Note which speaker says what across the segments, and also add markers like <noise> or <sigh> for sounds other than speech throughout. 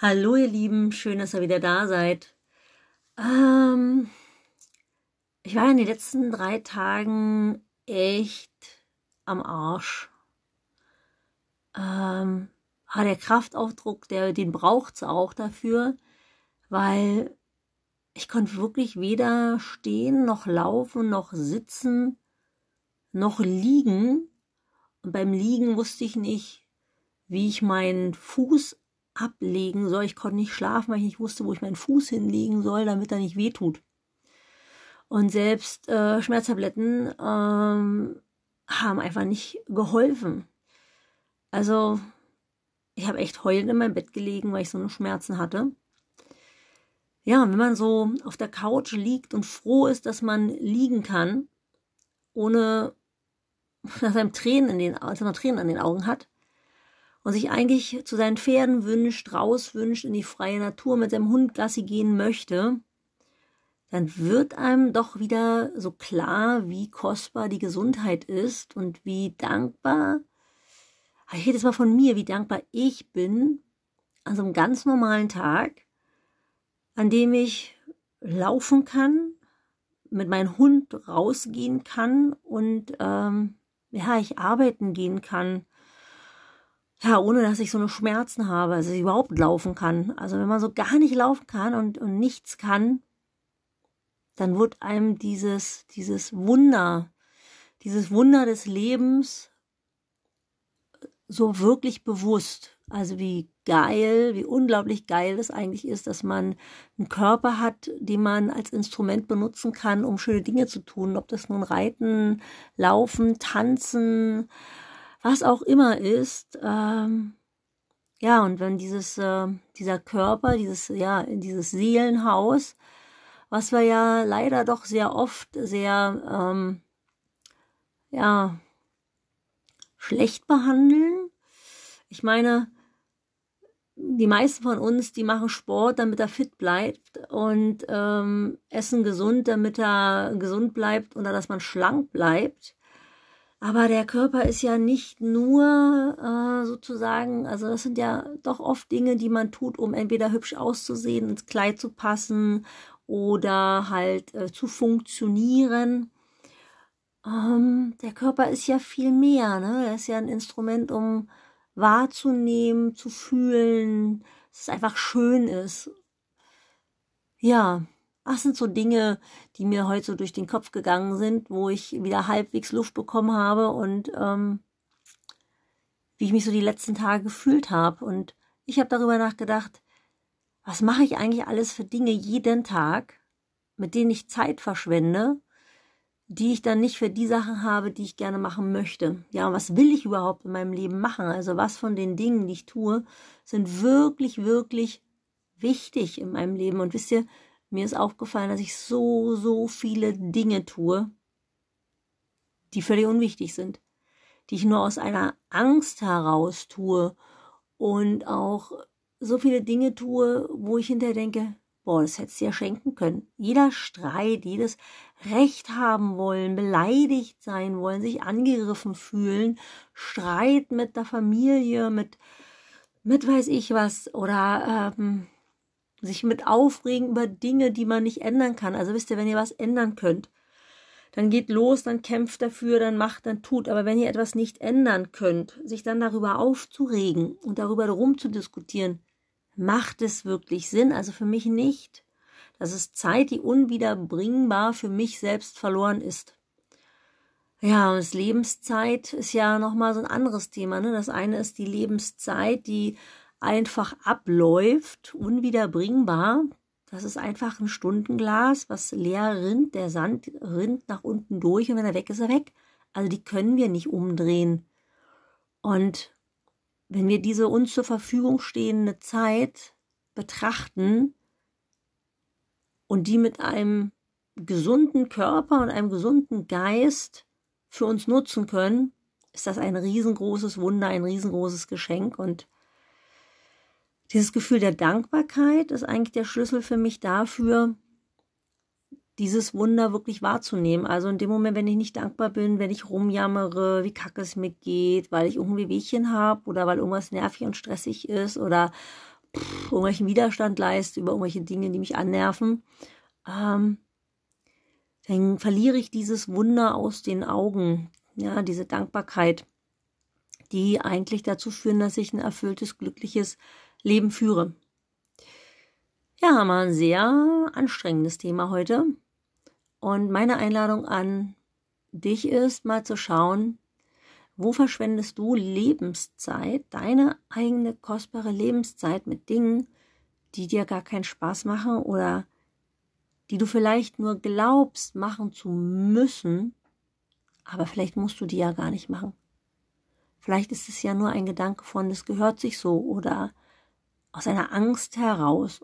Speaker 1: Hallo ihr Lieben, schön, dass ihr wieder da seid. Ähm, ich war in den letzten drei Tagen echt am Arsch. Ähm, aber der Kraftaufdruck, der, den braucht's auch dafür, weil ich konnte wirklich weder stehen, noch laufen, noch sitzen, noch liegen. Und beim Liegen wusste ich nicht, wie ich meinen Fuß ablegen soll. Ich konnte nicht schlafen, weil ich nicht wusste, wo ich meinen Fuß hinlegen soll, damit er nicht wehtut. Und selbst äh, Schmerztabletten ähm, haben einfach nicht geholfen. Also ich habe echt heulend in meinem Bett gelegen, weil ich so eine Schmerzen hatte. Ja, wenn man so auf der Couch liegt und froh ist, dass man liegen kann, ohne <laughs> dass einem Tränen in den, also Tränen an den Augen hat, und sich eigentlich zu seinen Pferden wünscht, raus wünscht, in die freie Natur mit seinem Hund Gassi gehen möchte, dann wird einem doch wieder so klar, wie kostbar die Gesundheit ist und wie dankbar, ich rede jetzt mal von mir, wie dankbar ich bin an so einem ganz normalen Tag, an dem ich laufen kann, mit meinem Hund rausgehen kann und ähm, ja, ich arbeiten gehen kann, ja, ohne dass ich so eine Schmerzen habe, also ich überhaupt laufen kann. Also wenn man so gar nicht laufen kann und, und nichts kann, dann wird einem dieses, dieses Wunder, dieses Wunder des Lebens so wirklich bewusst. Also wie geil, wie unglaublich geil es eigentlich ist, dass man einen Körper hat, den man als Instrument benutzen kann, um schöne Dinge zu tun. Ob das nun Reiten, Laufen, Tanzen, was auch immer ist. Ähm, ja, und wenn dieses, äh, dieser Körper, dieses, ja, dieses Seelenhaus, was wir ja leider doch sehr oft sehr, ähm, ja, schlecht behandeln. Ich meine, die meisten von uns, die machen Sport, damit er fit bleibt und ähm, essen gesund, damit er gesund bleibt oder dass man schlank bleibt. Aber der Körper ist ja nicht nur äh, sozusagen, also das sind ja doch oft Dinge, die man tut, um entweder hübsch auszusehen, ins Kleid zu passen oder halt äh, zu funktionieren. Ähm, der Körper ist ja viel mehr, ne? Er ist ja ein Instrument, um wahrzunehmen, zu fühlen, dass es einfach schön ist. Ja, das sind so Dinge, die mir heute so durch den Kopf gegangen sind, wo ich wieder halbwegs Luft bekommen habe und ähm, wie ich mich so die letzten Tage gefühlt habe. Und ich habe darüber nachgedacht, was mache ich eigentlich alles für Dinge jeden Tag, mit denen ich Zeit verschwende, die ich dann nicht für die Sachen habe, die ich gerne machen möchte. Ja, was will ich überhaupt in meinem Leben machen? Also was von den Dingen, die ich tue, sind wirklich, wirklich wichtig in meinem Leben. Und wisst ihr, mir ist aufgefallen, dass ich so, so viele Dinge tue, die völlig unwichtig sind, die ich nur aus einer Angst heraus tue und auch so viele Dinge tue, wo ich hinterher denke, boah, das hättest du ja schenken können. Jeder Streit, jedes Recht haben wollen, beleidigt sein wollen, sich angegriffen fühlen, Streit mit der Familie, mit, mit weiß ich was, oder ähm, sich mit aufregen über Dinge, die man nicht ändern kann. Also wisst ihr, wenn ihr was ändern könnt, dann geht los, dann kämpft dafür, dann macht, dann tut. Aber wenn ihr etwas nicht ändern könnt, sich dann darüber aufzuregen und darüber herum zu diskutieren, macht es wirklich Sinn? Also für mich nicht. Das ist Zeit, die unwiederbringbar für mich selbst verloren ist. Ja, und das Lebenszeit ist ja nochmal so ein anderes Thema. Ne? Das eine ist die Lebenszeit, die einfach abläuft, unwiederbringbar. Das ist einfach ein Stundenglas, was leer rinnt. Der Sand rinnt nach unten durch und wenn er weg ist, er weg. Also die können wir nicht umdrehen. Und wenn wir diese uns zur Verfügung stehende Zeit betrachten und die mit einem gesunden Körper und einem gesunden Geist für uns nutzen können, ist das ein riesengroßes Wunder, ein riesengroßes Geschenk und dieses Gefühl der Dankbarkeit ist eigentlich der Schlüssel für mich dafür, dieses Wunder wirklich wahrzunehmen. Also in dem Moment, wenn ich nicht dankbar bin, wenn ich rumjammere, wie kacke es mir geht, weil ich irgendwie Wehchen habe oder weil irgendwas nervig und stressig ist oder pff, irgendwelchen Widerstand leiste über irgendwelche Dinge, die mich annerven, ähm, dann verliere ich dieses Wunder aus den Augen, ja, diese Dankbarkeit, die eigentlich dazu führen, dass ich ein erfülltes, glückliches Leben führe. Ja, mal ein sehr anstrengendes Thema heute. Und meine Einladung an dich ist, mal zu schauen, wo verschwendest du Lebenszeit, deine eigene kostbare Lebenszeit mit Dingen, die dir gar keinen Spaß machen oder die du vielleicht nur glaubst machen zu müssen, aber vielleicht musst du die ja gar nicht machen. Vielleicht ist es ja nur ein Gedanke von, es gehört sich so oder aus einer Angst heraus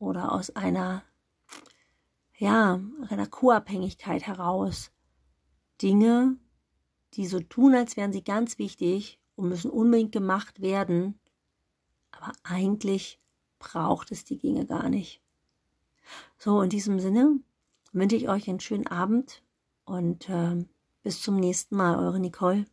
Speaker 1: oder aus einer, ja, einer Co-Abhängigkeit heraus. Dinge, die so tun, als wären sie ganz wichtig und müssen unbedingt gemacht werden, aber eigentlich braucht es die Dinge gar nicht. So, in diesem Sinne wünsche ich euch einen schönen Abend und äh, bis zum nächsten Mal, eure Nicole.